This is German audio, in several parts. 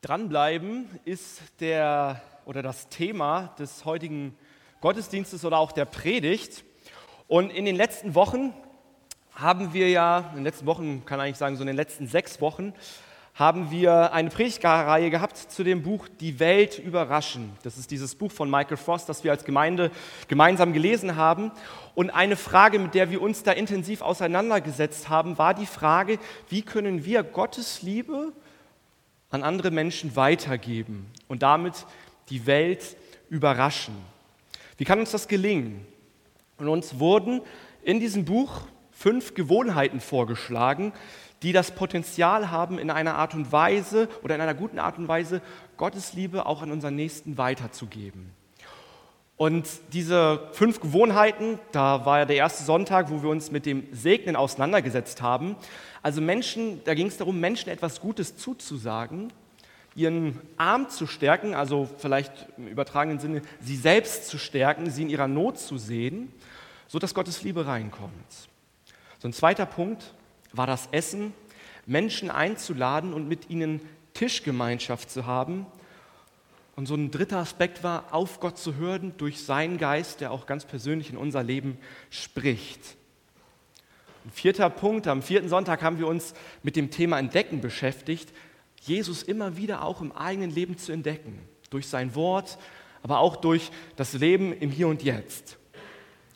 Dranbleiben ist der oder das Thema des heutigen Gottesdienstes oder auch der Predigt. Und in den letzten Wochen haben wir ja, in den letzten Wochen, kann eigentlich sagen, so in den letzten sechs Wochen, haben wir eine Predigtreihe gehabt zu dem Buch Die Welt überraschen. Das ist dieses Buch von Michael Frost, das wir als Gemeinde gemeinsam gelesen haben. Und eine Frage, mit der wir uns da intensiv auseinandergesetzt haben, war die Frage, wie können wir Gottes Liebe an andere Menschen weitergeben und damit die Welt überraschen. Wie kann uns das gelingen? Und uns wurden in diesem Buch fünf Gewohnheiten vorgeschlagen, die das Potenzial haben, in einer Art und Weise oder in einer guten Art und Weise Gottes Liebe auch an unseren Nächsten weiterzugeben. Und diese fünf Gewohnheiten, da war ja der erste Sonntag, wo wir uns mit dem Segnen auseinandergesetzt haben. Also Menschen, da ging es darum, Menschen etwas Gutes zuzusagen, ihren Arm zu stärken, also vielleicht im übertragenen Sinne, sie selbst zu stärken, sie in ihrer Not zu sehen, sodass Gottes Liebe reinkommt. So ein zweiter Punkt war das Essen, Menschen einzuladen und mit ihnen Tischgemeinschaft zu haben, und so ein dritter Aspekt war, auf Gott zu hören durch seinen Geist, der auch ganz persönlich in unser Leben spricht. Ein vierter Punkt, am vierten Sonntag haben wir uns mit dem Thema Entdecken beschäftigt, Jesus immer wieder auch im eigenen Leben zu entdecken, durch sein Wort, aber auch durch das Leben im Hier und Jetzt.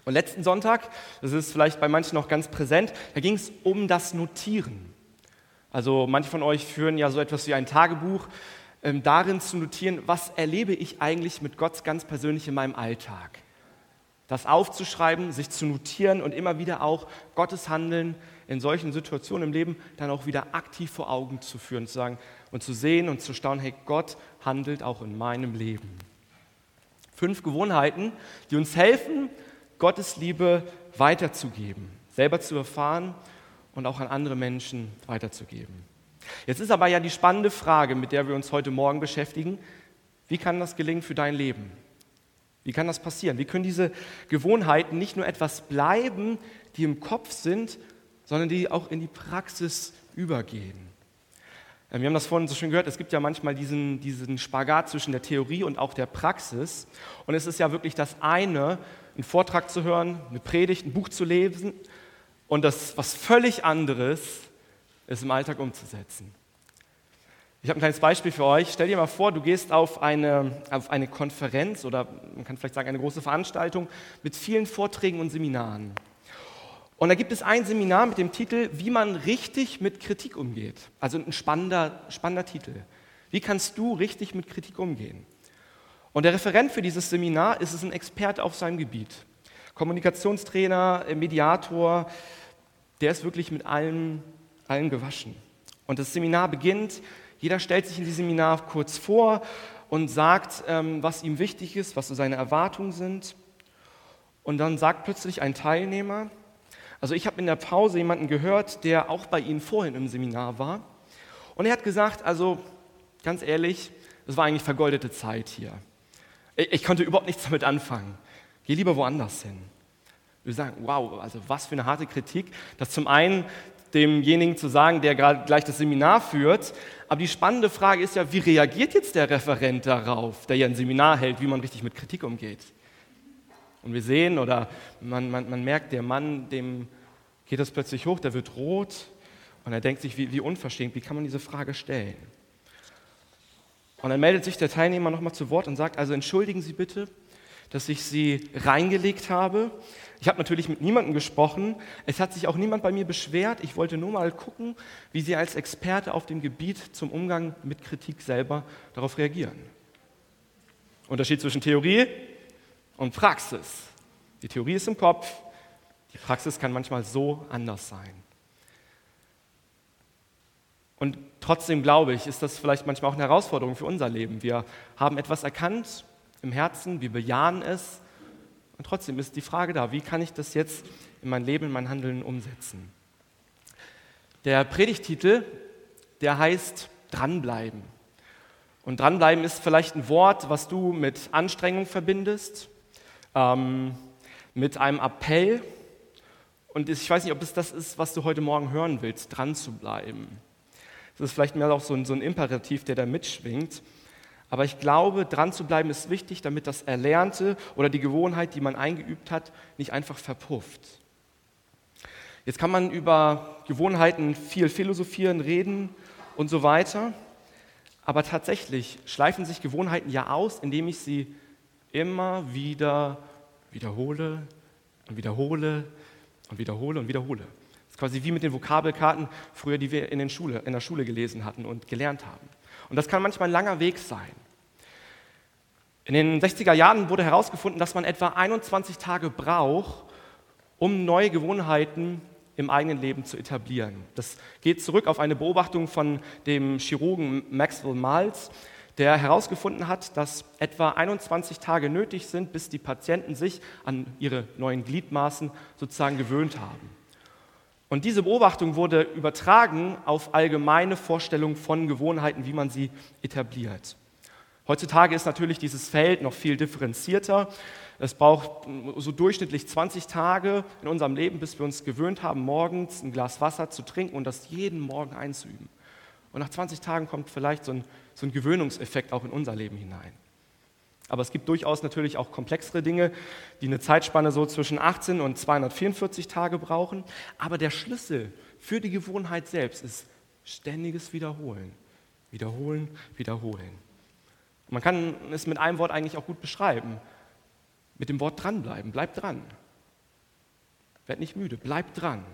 Und letzten Sonntag, das ist vielleicht bei manchen noch ganz präsent, da ging es um das Notieren. Also manche von euch führen ja so etwas wie ein Tagebuch, ähm, darin zu notieren, was erlebe ich eigentlich mit Gott ganz persönlich in meinem Alltag. Das aufzuschreiben, sich zu notieren und immer wieder auch Gottes Handeln in solchen Situationen im Leben dann auch wieder aktiv vor Augen zu führen, zu sagen und zu sehen und zu staunen, hey, Gott handelt auch in meinem Leben. Fünf Gewohnheiten, die uns helfen, Gottes Liebe weiterzugeben, selber zu erfahren und auch an andere Menschen weiterzugeben. Jetzt ist aber ja die spannende Frage, mit der wir uns heute Morgen beschäftigen, wie kann das gelingen für dein Leben? Wie kann das passieren? Wie können diese Gewohnheiten nicht nur etwas bleiben, die im Kopf sind, sondern die auch in die Praxis übergehen? Ähm, wir haben das vorhin so schön gehört, es gibt ja manchmal diesen, diesen Spagat zwischen der Theorie und auch der Praxis. Und es ist ja wirklich das eine, einen Vortrag zu hören, eine Predigt, ein Buch zu lesen und das was völlig anderes es im Alltag umzusetzen. Ich habe ein kleines Beispiel für euch. Stell dir mal vor, du gehst auf eine, auf eine Konferenz oder man kann vielleicht sagen eine große Veranstaltung mit vielen Vorträgen und Seminaren. Und da gibt es ein Seminar mit dem Titel, wie man richtig mit Kritik umgeht. Also ein spannender, spannender Titel. Wie kannst du richtig mit Kritik umgehen? Und der Referent für dieses Seminar ist es ein Experte auf seinem Gebiet. Kommunikationstrainer, Mediator, der ist wirklich mit allem allen gewaschen. Und das Seminar beginnt, jeder stellt sich in diesem Seminar kurz vor und sagt, ähm, was ihm wichtig ist, was so seine Erwartungen sind. Und dann sagt plötzlich ein Teilnehmer, also ich habe in der Pause jemanden gehört, der auch bei Ihnen vorhin im Seminar war. Und er hat gesagt, also ganz ehrlich, es war eigentlich vergeudete Zeit hier. Ich konnte überhaupt nichts damit anfangen. Geh lieber woanders hin. Wir sagen, wow, also was für eine harte Kritik, dass zum einen demjenigen zu sagen, der gerade gleich das Seminar führt. Aber die spannende Frage ist ja, wie reagiert jetzt der Referent darauf, der ja ein Seminar hält, wie man richtig mit Kritik umgeht? Und wir sehen oder man, man, man merkt, der Mann, dem geht das plötzlich hoch, der wird rot und er denkt sich, wie, wie unverschämt, wie kann man diese Frage stellen? Und dann meldet sich der Teilnehmer nochmal zu Wort und sagt, also entschuldigen Sie bitte, dass ich Sie reingelegt habe. Ich habe natürlich mit niemandem gesprochen. Es hat sich auch niemand bei mir beschwert. Ich wollte nur mal gucken, wie Sie als Experte auf dem Gebiet zum Umgang mit Kritik selber darauf reagieren. Unterschied zwischen Theorie und Praxis. Die Theorie ist im Kopf, die Praxis kann manchmal so anders sein. Und trotzdem glaube ich, ist das vielleicht manchmal auch eine Herausforderung für unser Leben. Wir haben etwas erkannt im Herzen, wir bejahen es und trotzdem ist die Frage da, wie kann ich das jetzt in mein Leben, in mein Handeln umsetzen? Der Predigtitel, der heißt Dranbleiben. Und dranbleiben ist vielleicht ein Wort, was du mit Anstrengung verbindest, ähm, mit einem Appell. Und ich weiß nicht, ob es das ist, was du heute Morgen hören willst, dran zu bleiben. Das ist vielleicht mehr auch so ein, so ein Imperativ, der da mitschwingt. Aber ich glaube, dran zu bleiben ist wichtig, damit das Erlernte oder die Gewohnheit, die man eingeübt hat, nicht einfach verpufft. Jetzt kann man über Gewohnheiten viel philosophieren, reden und so weiter. Aber tatsächlich schleifen sich Gewohnheiten ja aus, indem ich sie immer wieder wiederhole und wiederhole und wiederhole und wiederhole. Das ist quasi wie mit den Vokabelkarten früher, die wir in, Schule, in der Schule gelesen hatten und gelernt haben. Und das kann manchmal ein langer Weg sein. In den 60er Jahren wurde herausgefunden, dass man etwa 21 Tage braucht, um neue Gewohnheiten im eigenen Leben zu etablieren. Das geht zurück auf eine Beobachtung von dem Chirurgen Maxwell Maltz, der herausgefunden hat, dass etwa 21 Tage nötig sind, bis die Patienten sich an ihre neuen Gliedmaßen sozusagen gewöhnt haben. Und diese Beobachtung wurde übertragen auf allgemeine Vorstellungen von Gewohnheiten, wie man sie etabliert. Heutzutage ist natürlich dieses Feld noch viel differenzierter. Es braucht so durchschnittlich 20 Tage in unserem Leben, bis wir uns gewöhnt haben, morgens ein Glas Wasser zu trinken und das jeden Morgen einzuüben. Und nach 20 Tagen kommt vielleicht so ein, so ein Gewöhnungseffekt auch in unser Leben hinein. Aber es gibt durchaus natürlich auch komplexere Dinge, die eine Zeitspanne so zwischen 18 und 244 Tage brauchen. Aber der Schlüssel für die Gewohnheit selbst ist ständiges Wiederholen. Wiederholen, wiederholen. Man kann es mit einem Wort eigentlich auch gut beschreiben. Mit dem Wort dranbleiben. Bleib dran. Werd nicht müde. Bleib dran.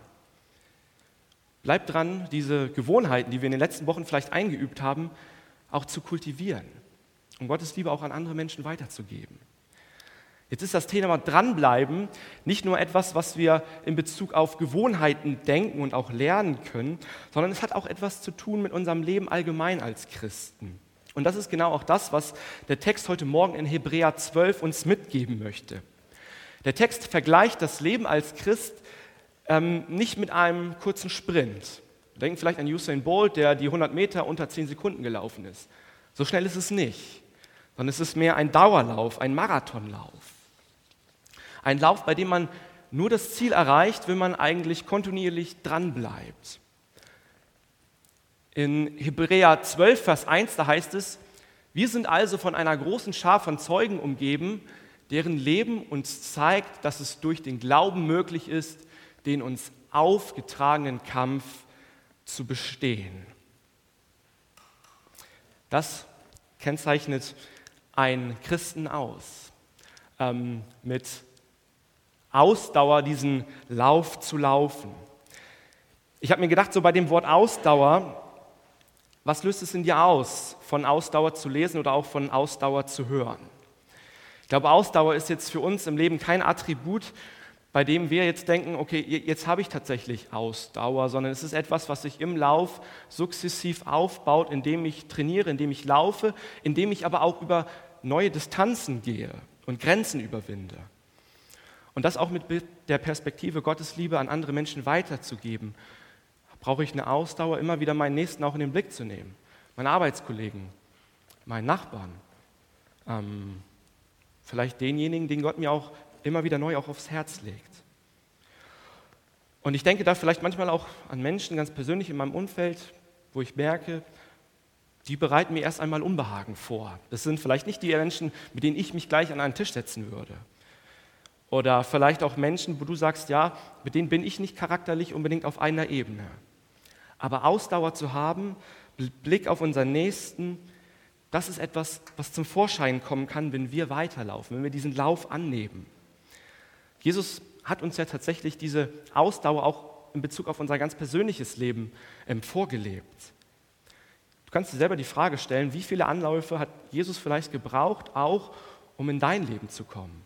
Bleib dran, diese Gewohnheiten, die wir in den letzten Wochen vielleicht eingeübt haben, auch zu kultivieren um Gottes Liebe auch an andere Menschen weiterzugeben. Jetzt ist das Thema dranbleiben nicht nur etwas, was wir in Bezug auf Gewohnheiten denken und auch lernen können, sondern es hat auch etwas zu tun mit unserem Leben allgemein als Christen. Und das ist genau auch das, was der Text heute Morgen in Hebräer 12 uns mitgeben möchte. Der Text vergleicht das Leben als Christ ähm, nicht mit einem kurzen Sprint. Denken vielleicht an Usain Bolt, der die 100 Meter unter 10 Sekunden gelaufen ist. So schnell ist es nicht sondern es ist mehr ein Dauerlauf, ein Marathonlauf. Ein Lauf, bei dem man nur das Ziel erreicht, wenn man eigentlich kontinuierlich dranbleibt. In Hebräer 12, Vers 1, da heißt es, wir sind also von einer großen Schar von Zeugen umgeben, deren Leben uns zeigt, dass es durch den Glauben möglich ist, den uns aufgetragenen Kampf zu bestehen. Das kennzeichnet einen Christen aus, ähm, mit Ausdauer diesen Lauf zu laufen. Ich habe mir gedacht, so bei dem Wort Ausdauer, was löst es in dir aus, von Ausdauer zu lesen oder auch von Ausdauer zu hören? Ich glaube, Ausdauer ist jetzt für uns im Leben kein Attribut, bei dem wir jetzt denken, okay, jetzt habe ich tatsächlich Ausdauer, sondern es ist etwas, was sich im Lauf sukzessiv aufbaut, indem ich trainiere, indem ich laufe, indem ich aber auch über neue Distanzen gehe und Grenzen überwinde. Und das auch mit der Perspektive Gottes Liebe an andere Menschen weiterzugeben, brauche ich eine Ausdauer, immer wieder meinen Nächsten auch in den Blick zu nehmen. Meine Arbeitskollegen, meinen Nachbarn, ähm, vielleicht denjenigen, den Gott mir auch immer wieder neu auch aufs Herz legt. Und ich denke da vielleicht manchmal auch an Menschen ganz persönlich in meinem Umfeld, wo ich merke, die bereiten mir erst einmal Unbehagen vor. Das sind vielleicht nicht die Menschen, mit denen ich mich gleich an einen Tisch setzen würde. Oder vielleicht auch Menschen, wo du sagst, ja, mit denen bin ich nicht charakterlich unbedingt auf einer Ebene. Aber Ausdauer zu haben, Blick auf unseren Nächsten, das ist etwas, was zum Vorschein kommen kann, wenn wir weiterlaufen, wenn wir diesen Lauf annehmen. Jesus hat uns ja tatsächlich diese Ausdauer auch in Bezug auf unser ganz persönliches Leben ähm, vorgelebt. Du kannst dir selber die Frage stellen, wie viele Anläufe hat Jesus vielleicht gebraucht, auch um in dein Leben zu kommen?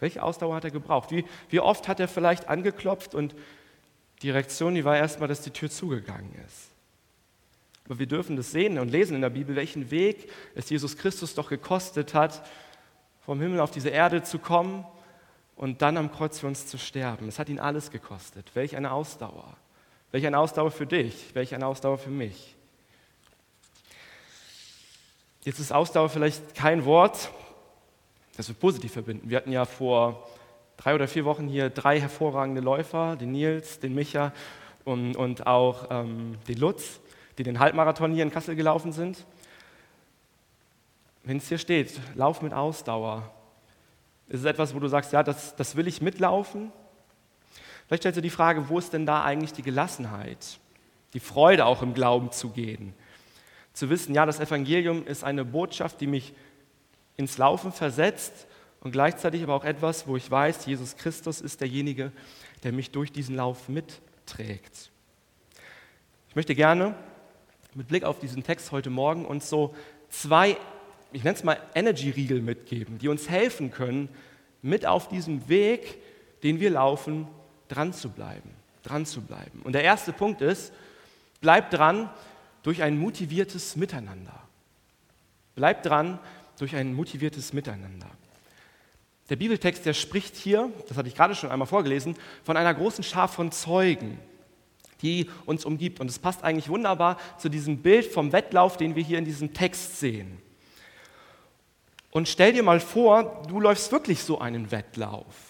Welche Ausdauer hat er gebraucht? Wie, wie oft hat er vielleicht angeklopft und die Reaktion, die war erstmal, dass die Tür zugegangen ist. Aber wir dürfen das sehen und lesen in der Bibel, welchen Weg es Jesus Christus doch gekostet hat, vom Himmel auf diese Erde zu kommen und dann am Kreuz für uns zu sterben. Es hat ihn alles gekostet. Welch eine Ausdauer. Welch eine Ausdauer für dich, welch eine Ausdauer für mich. Jetzt ist Ausdauer vielleicht kein Wort, das wir positiv verbinden. Wir hatten ja vor drei oder vier Wochen hier drei hervorragende Läufer, den Nils, den Micha und, und auch ähm, den Lutz. die den Halbmarathon hier in Kassel gelaufen sind. Wenn es hier steht, lauf mit Ausdauer, ist es etwas, wo du sagst, ja, das, das will ich mitlaufen? Vielleicht stellst du die Frage, wo ist denn da eigentlich die Gelassenheit, die Freude auch im Glauben zu gehen? Zu wissen, ja, das Evangelium ist eine Botschaft, die mich ins Laufen versetzt und gleichzeitig aber auch etwas, wo ich weiß, Jesus Christus ist derjenige, der mich durch diesen Lauf mitträgt. Ich möchte gerne mit Blick auf diesen Text heute Morgen uns so zwei, ich nenne es mal Energy-Riegel mitgeben, die uns helfen können, mit auf diesem Weg, den wir laufen, dran zu bleiben. Dran zu bleiben. Und der erste Punkt ist, bleib dran durch ein motiviertes Miteinander. Bleib dran durch ein motiviertes Miteinander. Der Bibeltext, der spricht hier, das hatte ich gerade schon einmal vorgelesen, von einer großen Schar von Zeugen, die uns umgibt. Und es passt eigentlich wunderbar zu diesem Bild vom Wettlauf, den wir hier in diesem Text sehen. Und stell dir mal vor, du läufst wirklich so einen Wettlauf.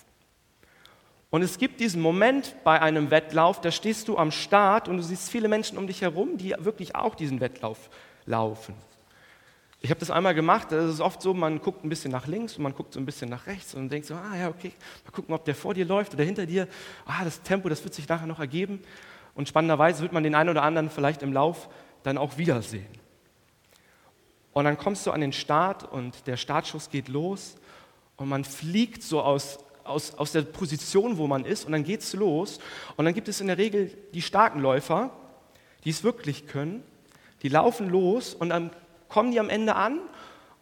Und es gibt diesen Moment bei einem Wettlauf, da stehst du am Start und du siehst viele Menschen um dich herum, die wirklich auch diesen Wettlauf laufen. Ich habe das einmal gemacht, es ist oft so, man guckt ein bisschen nach links und man guckt so ein bisschen nach rechts und denkt so, ah ja, okay, mal gucken, ob der vor dir läuft oder hinter dir. Ah, das Tempo, das wird sich nachher noch ergeben. Und spannenderweise wird man den einen oder anderen vielleicht im Lauf dann auch wiedersehen. Und dann kommst du an den Start und der Startschuss geht los und man fliegt so aus, aus, aus der Position, wo man ist und dann geht es los. Und dann gibt es in der Regel die starken Läufer, die es wirklich können, die laufen los und dann kommen die am Ende an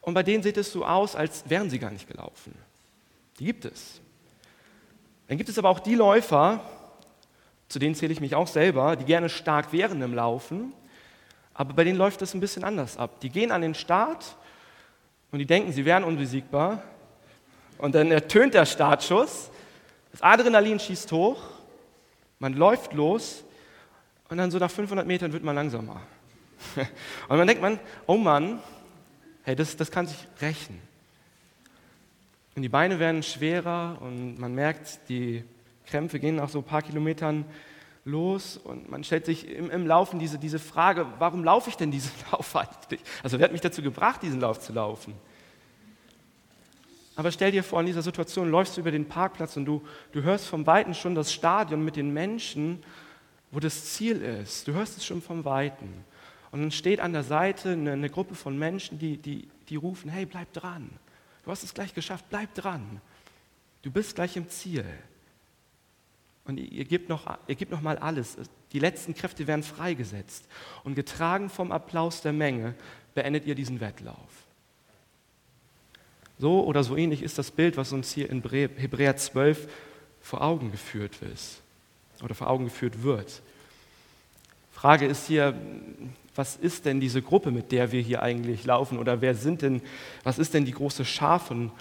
und bei denen sieht es so aus, als wären sie gar nicht gelaufen. Die gibt es. Dann gibt es aber auch die Läufer, zu denen zähle ich mich auch selber, die gerne stark wären im Laufen, aber bei denen läuft es ein bisschen anders ab. Die gehen an den Start und die denken, sie wären unbesiegbar und dann ertönt der Startschuss, das Adrenalin schießt hoch, man läuft los und dann so nach 500 Metern wird man langsamer. Und dann denkt man, oh Mann, hey, das, das kann sich rächen. Und die Beine werden schwerer und man merkt, die Krämpfe gehen nach so ein paar Kilometern los und man stellt sich im, im Laufen diese, diese Frage, warum laufe ich denn diesen Lauf eigentlich? Also wer hat mich dazu gebracht, diesen Lauf zu laufen? Aber stell dir vor, in dieser Situation läufst du über den Parkplatz und du, du hörst vom Weiten schon das Stadion mit den Menschen, wo das Ziel ist. Du hörst es schon vom Weiten. Und dann steht an der Seite eine, eine Gruppe von Menschen, die, die, die rufen, hey, bleib dran. Du hast es gleich geschafft, bleib dran. Du bist gleich im Ziel. Und ihr, gebt noch, ihr gebt noch mal alles. Die letzten Kräfte werden freigesetzt. Und getragen vom Applaus der Menge beendet ihr diesen Wettlauf. So oder so ähnlich ist das Bild, was uns hier in Hebräer 12 vor Augen geführt ist oder vor Augen geführt wird. Frage ist hier, was ist denn diese Gruppe, mit der wir hier eigentlich laufen? Oder wer sind denn, was ist denn die große Schar von,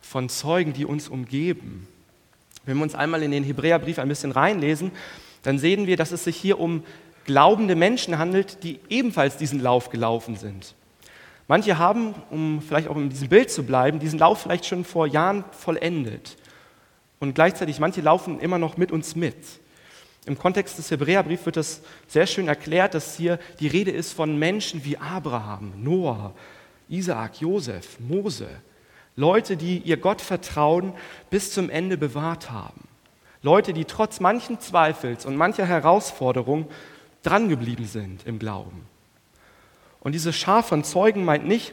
von Zeugen, die uns umgeben? Wenn wir uns einmal in den Hebräerbrief ein bisschen reinlesen, dann sehen wir, dass es sich hier um glaubende Menschen handelt, die ebenfalls diesen Lauf gelaufen sind. Manche haben, um vielleicht auch in diesem Bild zu bleiben, diesen Lauf vielleicht schon vor Jahren vollendet. Und gleichzeitig, manche laufen immer noch mit uns mit. Im Kontext des Hebräerbriefs wird das sehr schön erklärt, dass hier die Rede ist von Menschen wie Abraham, Noah, Isaak, Josef, Mose. Leute, die ihr Gottvertrauen bis zum Ende bewahrt haben. Leute, die trotz manchen Zweifels und mancher Herausforderung drangeblieben sind im Glauben. Und diese Schar von Zeugen meint nicht,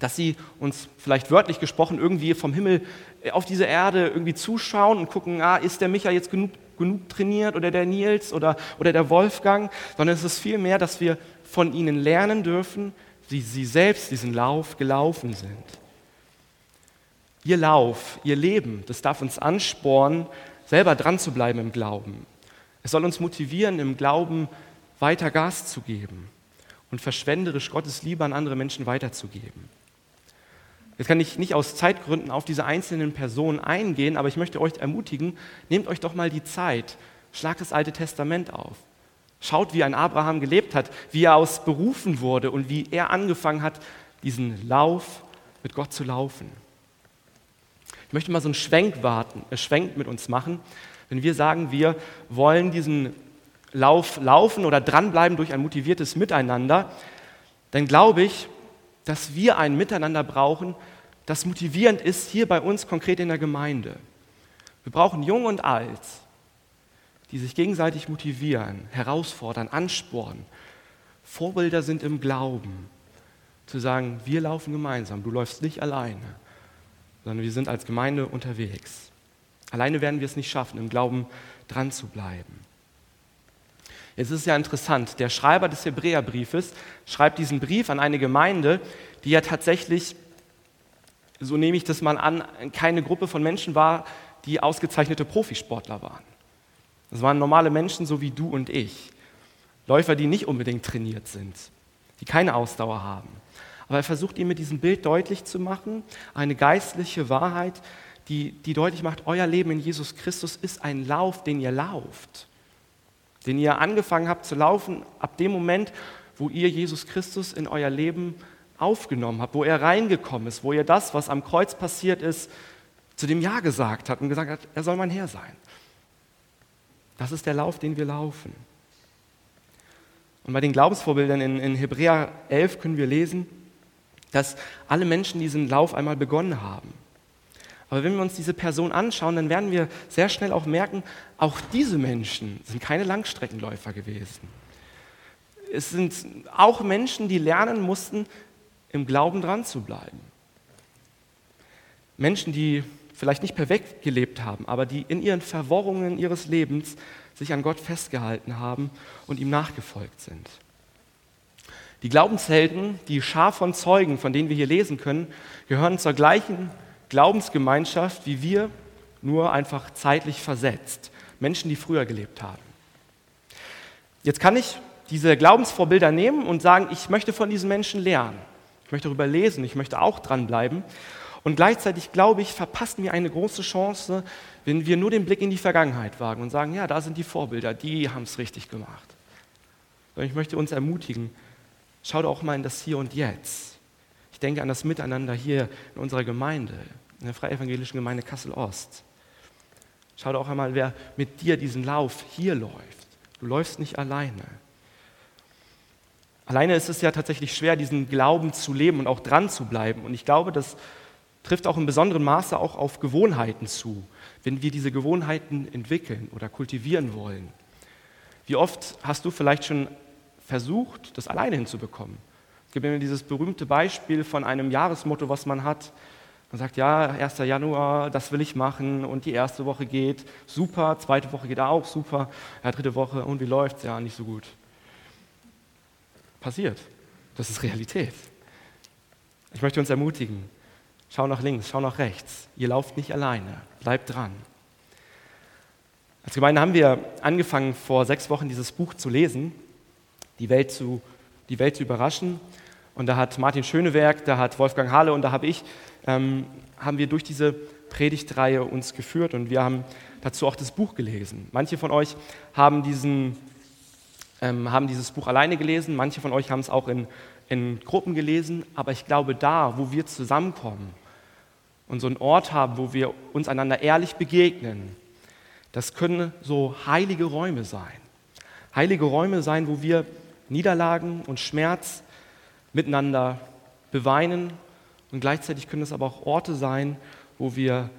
dass sie uns vielleicht wörtlich gesprochen irgendwie vom Himmel auf diese Erde irgendwie zuschauen und gucken, ah, ist der Micha jetzt genug genug trainiert oder der Nils oder, oder der Wolfgang, sondern es ist vielmehr, dass wir von ihnen lernen dürfen, wie sie selbst diesen Lauf gelaufen sind. Ihr Lauf, ihr Leben, das darf uns anspornen, selber dran zu bleiben im Glauben. Es soll uns motivieren, im Glauben weiter Gas zu geben und verschwenderisch Gottes Liebe an andere Menschen weiterzugeben. Jetzt kann ich nicht aus Zeitgründen auf diese einzelnen Personen eingehen, aber ich möchte euch ermutigen, nehmt euch doch mal die Zeit, schlagt das Alte Testament auf. Schaut, wie ein Abraham gelebt hat, wie er aus berufen wurde und wie er angefangen hat, diesen Lauf mit Gott zu laufen. Ich möchte mal so einen Schwenk, warten, äh, Schwenk mit uns machen, wenn wir sagen, wir wollen diesen Lauf laufen oder dranbleiben durch ein motiviertes Miteinander, dann glaube ich, dass wir ein Miteinander brauchen, das motivierend ist hier bei uns konkret in der Gemeinde. Wir brauchen Jung und Alt, die sich gegenseitig motivieren, herausfordern, anspornen, Vorbilder sind im Glauben, zu sagen, wir laufen gemeinsam, du läufst nicht alleine, sondern wir sind als Gemeinde unterwegs. Alleine werden wir es nicht schaffen, im Glauben dran zu bleiben. Jetzt ist es ja interessant, der Schreiber des Hebräerbriefes schreibt diesen Brief an eine Gemeinde, die ja tatsächlich, so nehme ich das mal an, keine Gruppe von Menschen war, die ausgezeichnete Profisportler waren. Das waren normale Menschen, so wie du und ich. Läufer, die nicht unbedingt trainiert sind, die keine Ausdauer haben. Aber er versucht ihm mit diesem Bild deutlich zu machen, eine geistliche Wahrheit, die, die deutlich macht, euer Leben in Jesus Christus ist ein Lauf, den ihr lauft. Den ihr angefangen habt zu laufen ab dem Moment, wo ihr Jesus Christus in euer Leben aufgenommen habt, wo er reingekommen ist, wo ihr das, was am Kreuz passiert ist, zu dem Ja gesagt habt und gesagt habt, er soll mein Herr sein. Das ist der Lauf, den wir laufen. Und bei den Glaubensvorbildern in, in Hebräer 11 können wir lesen, dass alle Menschen diesen Lauf einmal begonnen haben. Aber wenn wir uns diese Person anschauen, dann werden wir sehr schnell auch merken, auch diese Menschen sind keine Langstreckenläufer gewesen. Es sind auch Menschen, die lernen mussten, im Glauben dran zu bleiben. Menschen, die vielleicht nicht perfekt gelebt haben, aber die in ihren Verworrungen ihres Lebens sich an Gott festgehalten haben und ihm nachgefolgt sind. Die Glaubenshelden, die Schar von Zeugen, von denen wir hier lesen können, gehören zur gleichen Glaubensgemeinschaft wie wir, nur einfach zeitlich versetzt. Menschen, die früher gelebt haben. Jetzt kann ich diese Glaubensvorbilder nehmen und sagen, ich möchte von diesen Menschen lernen. Ich möchte darüber lesen, ich möchte auch dranbleiben. Und gleichzeitig glaube ich, verpassen wir eine große Chance, wenn wir nur den Blick in die Vergangenheit wagen und sagen, ja, da sind die Vorbilder, die haben es richtig gemacht. Und ich möchte uns ermutigen, schau doch auch mal in das Hier und Jetzt. Ich denke an das Miteinander hier in unserer Gemeinde, in der Freievangelischen Gemeinde Kassel-Ost. Schau doch auch einmal, wer mit dir diesen Lauf hier läuft. Du läufst nicht alleine. Alleine ist es ja tatsächlich schwer, diesen Glauben zu leben und auch dran zu bleiben. Und ich glaube, dass trifft auch in besonderem Maße auch auf Gewohnheiten zu, wenn wir diese Gewohnheiten entwickeln oder kultivieren wollen. Wie oft hast du vielleicht schon versucht, das alleine hinzubekommen? Es gibt immer dieses berühmte Beispiel von einem Jahresmotto, was man hat. Man sagt, ja, 1. Januar, das will ich machen und die erste Woche geht super, zweite Woche geht auch super, ja, dritte Woche und wie läuft's? Ja, nicht so gut. Passiert. Das ist Realität. Ich möchte uns ermutigen, Schau nach links, schau nach rechts. Ihr lauft nicht alleine. Bleibt dran. Als Gemeinde haben wir angefangen, vor sechs Wochen dieses Buch zu lesen, die Welt zu, die Welt zu überraschen. Und da hat Martin Schönewerk, da hat Wolfgang Hahle und da habe ich, ähm, haben wir durch diese Predigtreihe uns geführt und wir haben dazu auch das Buch gelesen. Manche von euch haben, diesen, ähm, haben dieses Buch alleine gelesen, manche von euch haben es auch in, in Gruppen gelesen, aber ich glaube, da, wo wir zusammenkommen, und so einen Ort haben, wo wir uns einander ehrlich begegnen, das können so heilige Räume sein. Heilige Räume sein, wo wir Niederlagen und Schmerz miteinander beweinen und gleichzeitig können es aber auch Orte sein, wo wir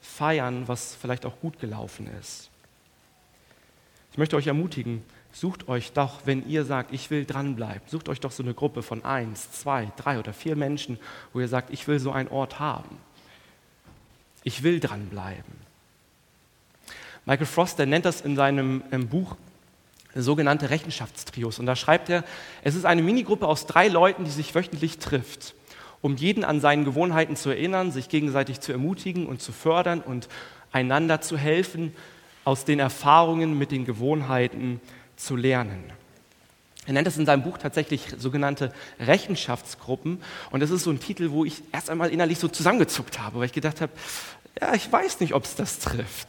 feiern, was vielleicht auch gut gelaufen ist. Ich möchte euch ermutigen, sucht euch doch, wenn ihr sagt, ich will dranbleiben, sucht euch doch so eine Gruppe von eins, zwei, drei oder vier Menschen, wo ihr sagt, ich will so einen Ort haben. Ich will dranbleiben. Michael Frost, der nennt das in seinem Buch sogenannte Rechenschaftstrios. Und da schreibt er, es ist eine Minigruppe aus drei Leuten, die sich wöchentlich trifft, um jeden an seinen Gewohnheiten zu erinnern, sich gegenseitig zu ermutigen und zu fördern und einander zu helfen, aus den Erfahrungen mit den Gewohnheiten zu lernen. Er nennt es in seinem Buch tatsächlich sogenannte Rechenschaftsgruppen. Und das ist so ein Titel, wo ich erst einmal innerlich so zusammengezuckt habe, weil ich gedacht habe, ja, ich weiß nicht, ob es das trifft.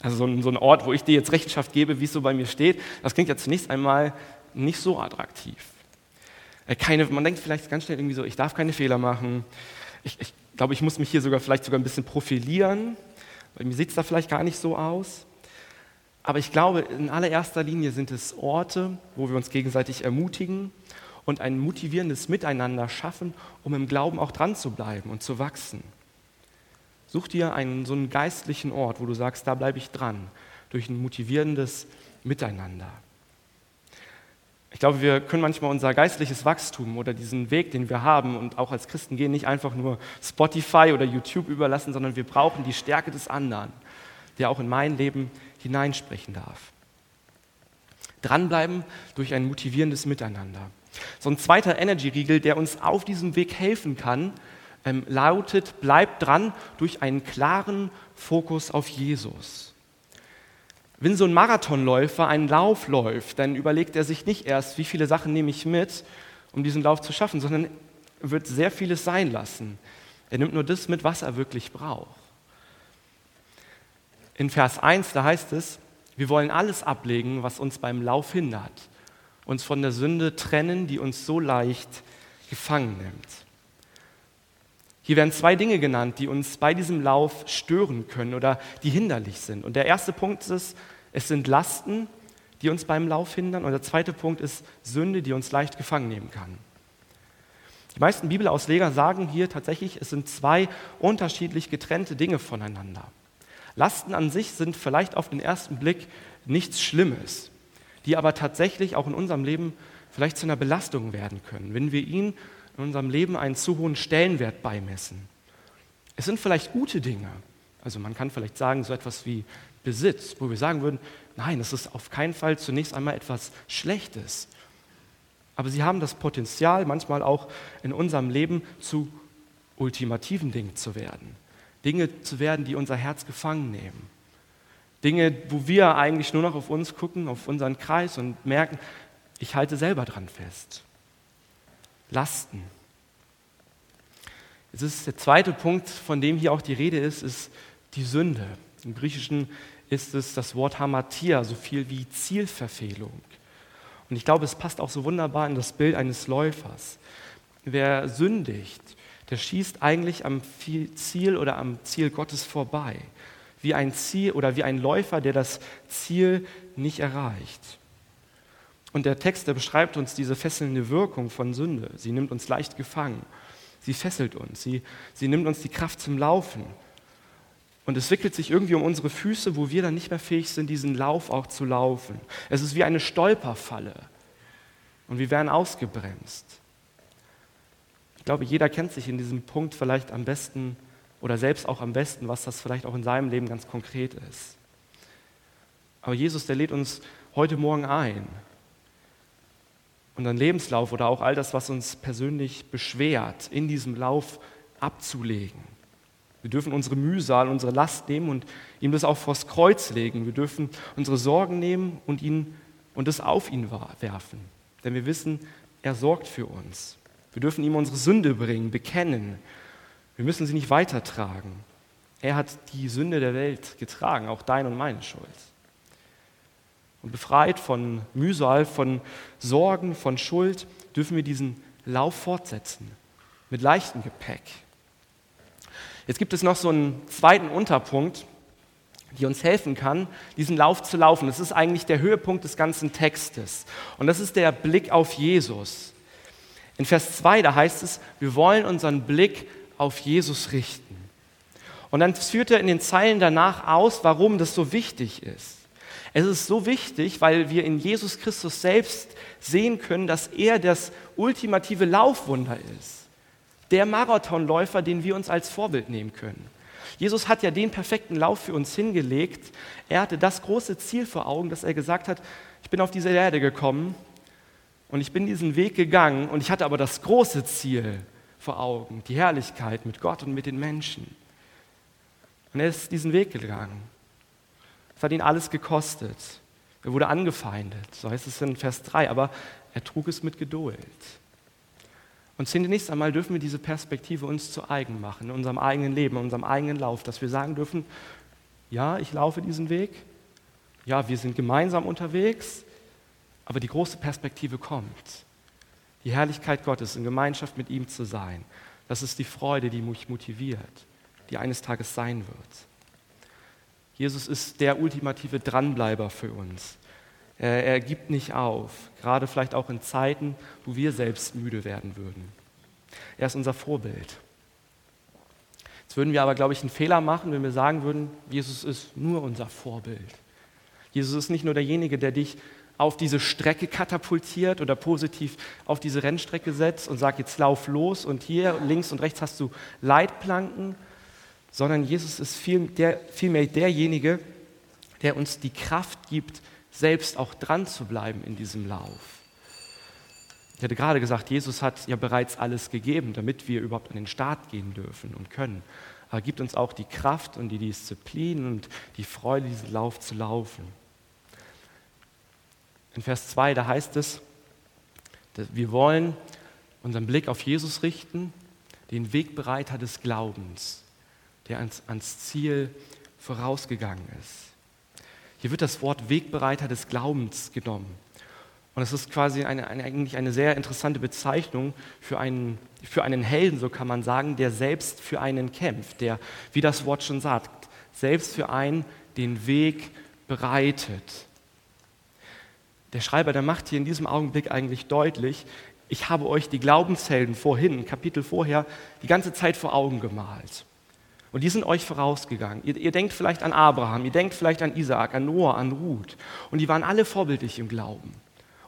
Also so ein, so ein Ort, wo ich dir jetzt Rechenschaft gebe, wie es so bei mir steht, das klingt ja zunächst einmal nicht so attraktiv. Äh, keine, man denkt vielleicht ganz schnell irgendwie so, ich darf keine Fehler machen. Ich, ich glaube, ich muss mich hier sogar vielleicht sogar ein bisschen profilieren, weil mir sieht es da vielleicht gar nicht so aus. Aber ich glaube, in allererster Linie sind es Orte, wo wir uns gegenseitig ermutigen und ein motivierendes Miteinander schaffen, um im Glauben auch dran zu bleiben und zu wachsen. Such dir einen so einen geistlichen Ort, wo du sagst, da bleibe ich dran, durch ein motivierendes Miteinander. Ich glaube, wir können manchmal unser geistliches Wachstum oder diesen Weg, den wir haben und auch als Christen gehen, nicht einfach nur Spotify oder YouTube überlassen, sondern wir brauchen die Stärke des anderen, der auch in mein Leben hineinsprechen darf. Dranbleiben durch ein motivierendes Miteinander. So ein zweiter Energy-Riegel, der uns auf diesem Weg helfen kann, ähm, lautet, bleibt dran durch einen klaren Fokus auf Jesus. Wenn so ein Marathonläufer einen Lauf läuft, dann überlegt er sich nicht erst, wie viele Sachen nehme ich mit, um diesen Lauf zu schaffen, sondern wird sehr vieles sein lassen. Er nimmt nur das mit, was er wirklich braucht. In Vers 1, da heißt es, wir wollen alles ablegen, was uns beim Lauf hindert, uns von der Sünde trennen, die uns so leicht gefangen nimmt. Hier werden zwei Dinge genannt, die uns bei diesem Lauf stören können oder die hinderlich sind. Und der erste Punkt ist, es sind Lasten, die uns beim Lauf hindern. Und der zweite Punkt ist Sünde, die uns leicht gefangen nehmen kann. Die meisten Bibelausleger sagen hier tatsächlich, es sind zwei unterschiedlich getrennte Dinge voneinander. Lasten an sich sind vielleicht auf den ersten Blick nichts Schlimmes, die aber tatsächlich auch in unserem Leben vielleicht zu einer Belastung werden können, wenn wir ihnen in unserem Leben einen zu hohen Stellenwert beimessen. Es sind vielleicht gute Dinge. Also man kann vielleicht sagen, so etwas wie Besitz, wo wir sagen würden, nein, es ist auf keinen Fall zunächst einmal etwas Schlechtes. Aber sie haben das Potenzial, manchmal auch in unserem Leben zu ultimativen Dingen zu werden. Dinge zu werden, die unser Herz gefangen nehmen. Dinge, wo wir eigentlich nur noch auf uns gucken, auf unseren Kreis und merken, ich halte selber dran fest. Lasten. Jetzt ist der zweite Punkt, von dem hier auch die Rede ist, ist die Sünde. Im Griechischen ist es das Wort Hamatia, so viel wie Zielverfehlung. Und ich glaube, es passt auch so wunderbar in das Bild eines Läufers. Wer sündigt, der schießt eigentlich am Ziel oder am Ziel Gottes vorbei. Wie ein Ziel oder wie ein Läufer, der das Ziel nicht erreicht. Und der Text, der beschreibt uns diese fesselnde Wirkung von Sünde. Sie nimmt uns leicht gefangen. Sie fesselt uns. Sie, sie nimmt uns die Kraft zum Laufen. Und es wickelt sich irgendwie um unsere Füße, wo wir dann nicht mehr fähig sind, diesen Lauf auch zu laufen. Es ist wie eine Stolperfalle. Und wir werden ausgebremst. Ich glaube, jeder kennt sich in diesem Punkt vielleicht am besten oder selbst auch am besten, was das vielleicht auch in seinem Leben ganz konkret ist. Aber Jesus, der lädt uns heute Morgen ein, unseren Lebenslauf oder auch all das, was uns persönlich beschwert, in diesem Lauf abzulegen. Wir dürfen unsere Mühsal, unsere Last nehmen und ihm das auch vors Kreuz legen. Wir dürfen unsere Sorgen nehmen und, ihn, und es auf ihn werfen. Denn wir wissen, er sorgt für uns. Wir dürfen ihm unsere Sünde bringen, bekennen. Wir müssen sie nicht weitertragen. Er hat die Sünde der Welt getragen, auch deine und meine Schuld und befreit von Mühsal, von Sorgen, von Schuld, dürfen wir diesen Lauf fortsetzen mit leichtem Gepäck. Jetzt gibt es noch so einen zweiten Unterpunkt, die uns helfen kann, diesen Lauf zu laufen. Das ist eigentlich der Höhepunkt des ganzen Textes. Und das ist der Blick auf Jesus. In Vers 2, da heißt es, wir wollen unseren Blick auf Jesus richten. Und dann führt er in den Zeilen danach aus, warum das so wichtig ist. Es ist so wichtig, weil wir in Jesus Christus selbst sehen können, dass er das ultimative Laufwunder ist. Der Marathonläufer, den wir uns als Vorbild nehmen können. Jesus hat ja den perfekten Lauf für uns hingelegt. Er hatte das große Ziel vor Augen, dass er gesagt hat, ich bin auf diese Erde gekommen und ich bin diesen Weg gegangen und ich hatte aber das große Ziel vor Augen, die Herrlichkeit mit Gott und mit den Menschen. Und er ist diesen Weg gegangen. Es hat ihn alles gekostet. Er wurde angefeindet, so heißt es in Vers 3, aber er trug es mit Geduld. Und zunächst einmal dürfen wir diese Perspektive uns zu eigen machen, in unserem eigenen Leben, in unserem eigenen Lauf, dass wir sagen dürfen, ja, ich laufe diesen Weg, ja, wir sind gemeinsam unterwegs, aber die große Perspektive kommt. Die Herrlichkeit Gottes, in Gemeinschaft mit ihm zu sein, das ist die Freude, die mich motiviert, die eines Tages sein wird. Jesus ist der ultimative Dranbleiber für uns. Er, er gibt nicht auf, gerade vielleicht auch in Zeiten, wo wir selbst müde werden würden. Er ist unser Vorbild. Jetzt würden wir aber, glaube ich, einen Fehler machen, wenn wir sagen würden, Jesus ist nur unser Vorbild. Jesus ist nicht nur derjenige, der dich auf diese Strecke katapultiert oder positiv auf diese Rennstrecke setzt und sagt, jetzt lauf los und hier links und rechts hast du Leitplanken, sondern Jesus ist vielmehr viel derjenige, der uns die Kraft gibt, selbst auch dran zu bleiben in diesem Lauf. Ich hatte gerade gesagt, Jesus hat ja bereits alles gegeben, damit wir überhaupt an den Start gehen dürfen und können. Aber er gibt uns auch die Kraft und die Disziplin und die Freude, diesen Lauf zu laufen. In Vers 2, da heißt es, wir wollen unseren Blick auf Jesus richten, den Wegbereiter des Glaubens, der ans, ans Ziel vorausgegangen ist. Hier wird das Wort Wegbereiter des Glaubens genommen. Und es ist quasi eine, eine, eigentlich eine sehr interessante Bezeichnung für einen, für einen Helden, so kann man sagen, der selbst für einen kämpft, der, wie das Wort schon sagt, selbst für einen den Weg bereitet. Der Schreiber, der macht hier in diesem Augenblick eigentlich deutlich, ich habe euch die Glaubenshelden vorhin, Kapitel vorher, die ganze Zeit vor Augen gemalt. Und die sind euch vorausgegangen. Ihr, ihr, denkt vielleicht an Abraham, ihr denkt vielleicht an Isaak, an Noah, an Ruth. Und die waren alle vorbildlich im Glauben.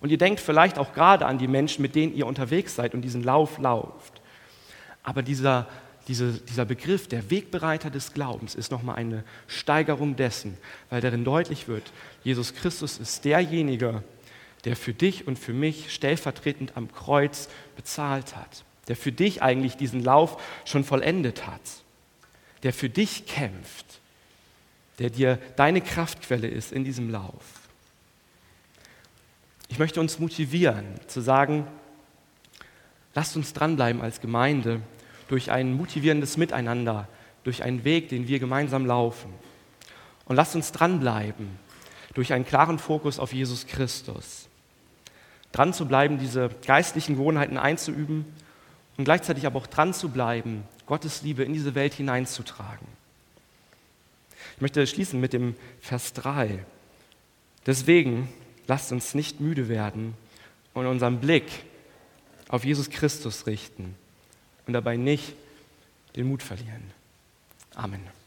Und ihr denkt vielleicht auch gerade an die Menschen, mit denen ihr unterwegs seid und diesen Lauf lauft. Aber dieser, diese, dieser Begriff, der Wegbereiter des Glaubens, ist nochmal eine Steigerung dessen, weil darin deutlich wird, Jesus Christus ist derjenige, der für dich und für mich stellvertretend am Kreuz bezahlt hat, der für dich eigentlich diesen Lauf schon vollendet hat, der für dich kämpft, der dir deine Kraftquelle ist in diesem Lauf. Ich möchte uns motivieren zu sagen, lasst uns dranbleiben als Gemeinde durch ein motivierendes Miteinander, durch einen Weg, den wir gemeinsam laufen. Und lasst uns dranbleiben durch einen klaren Fokus auf Jesus Christus. Dran zu bleiben, diese geistlichen Gewohnheiten einzuüben und gleichzeitig aber auch dran zu bleiben, Gottes Liebe in diese Welt hineinzutragen. Ich möchte schließen mit dem Vers 3. Deswegen lasst uns nicht müde werden und unseren Blick auf Jesus Christus richten und dabei nicht den Mut verlieren. Amen.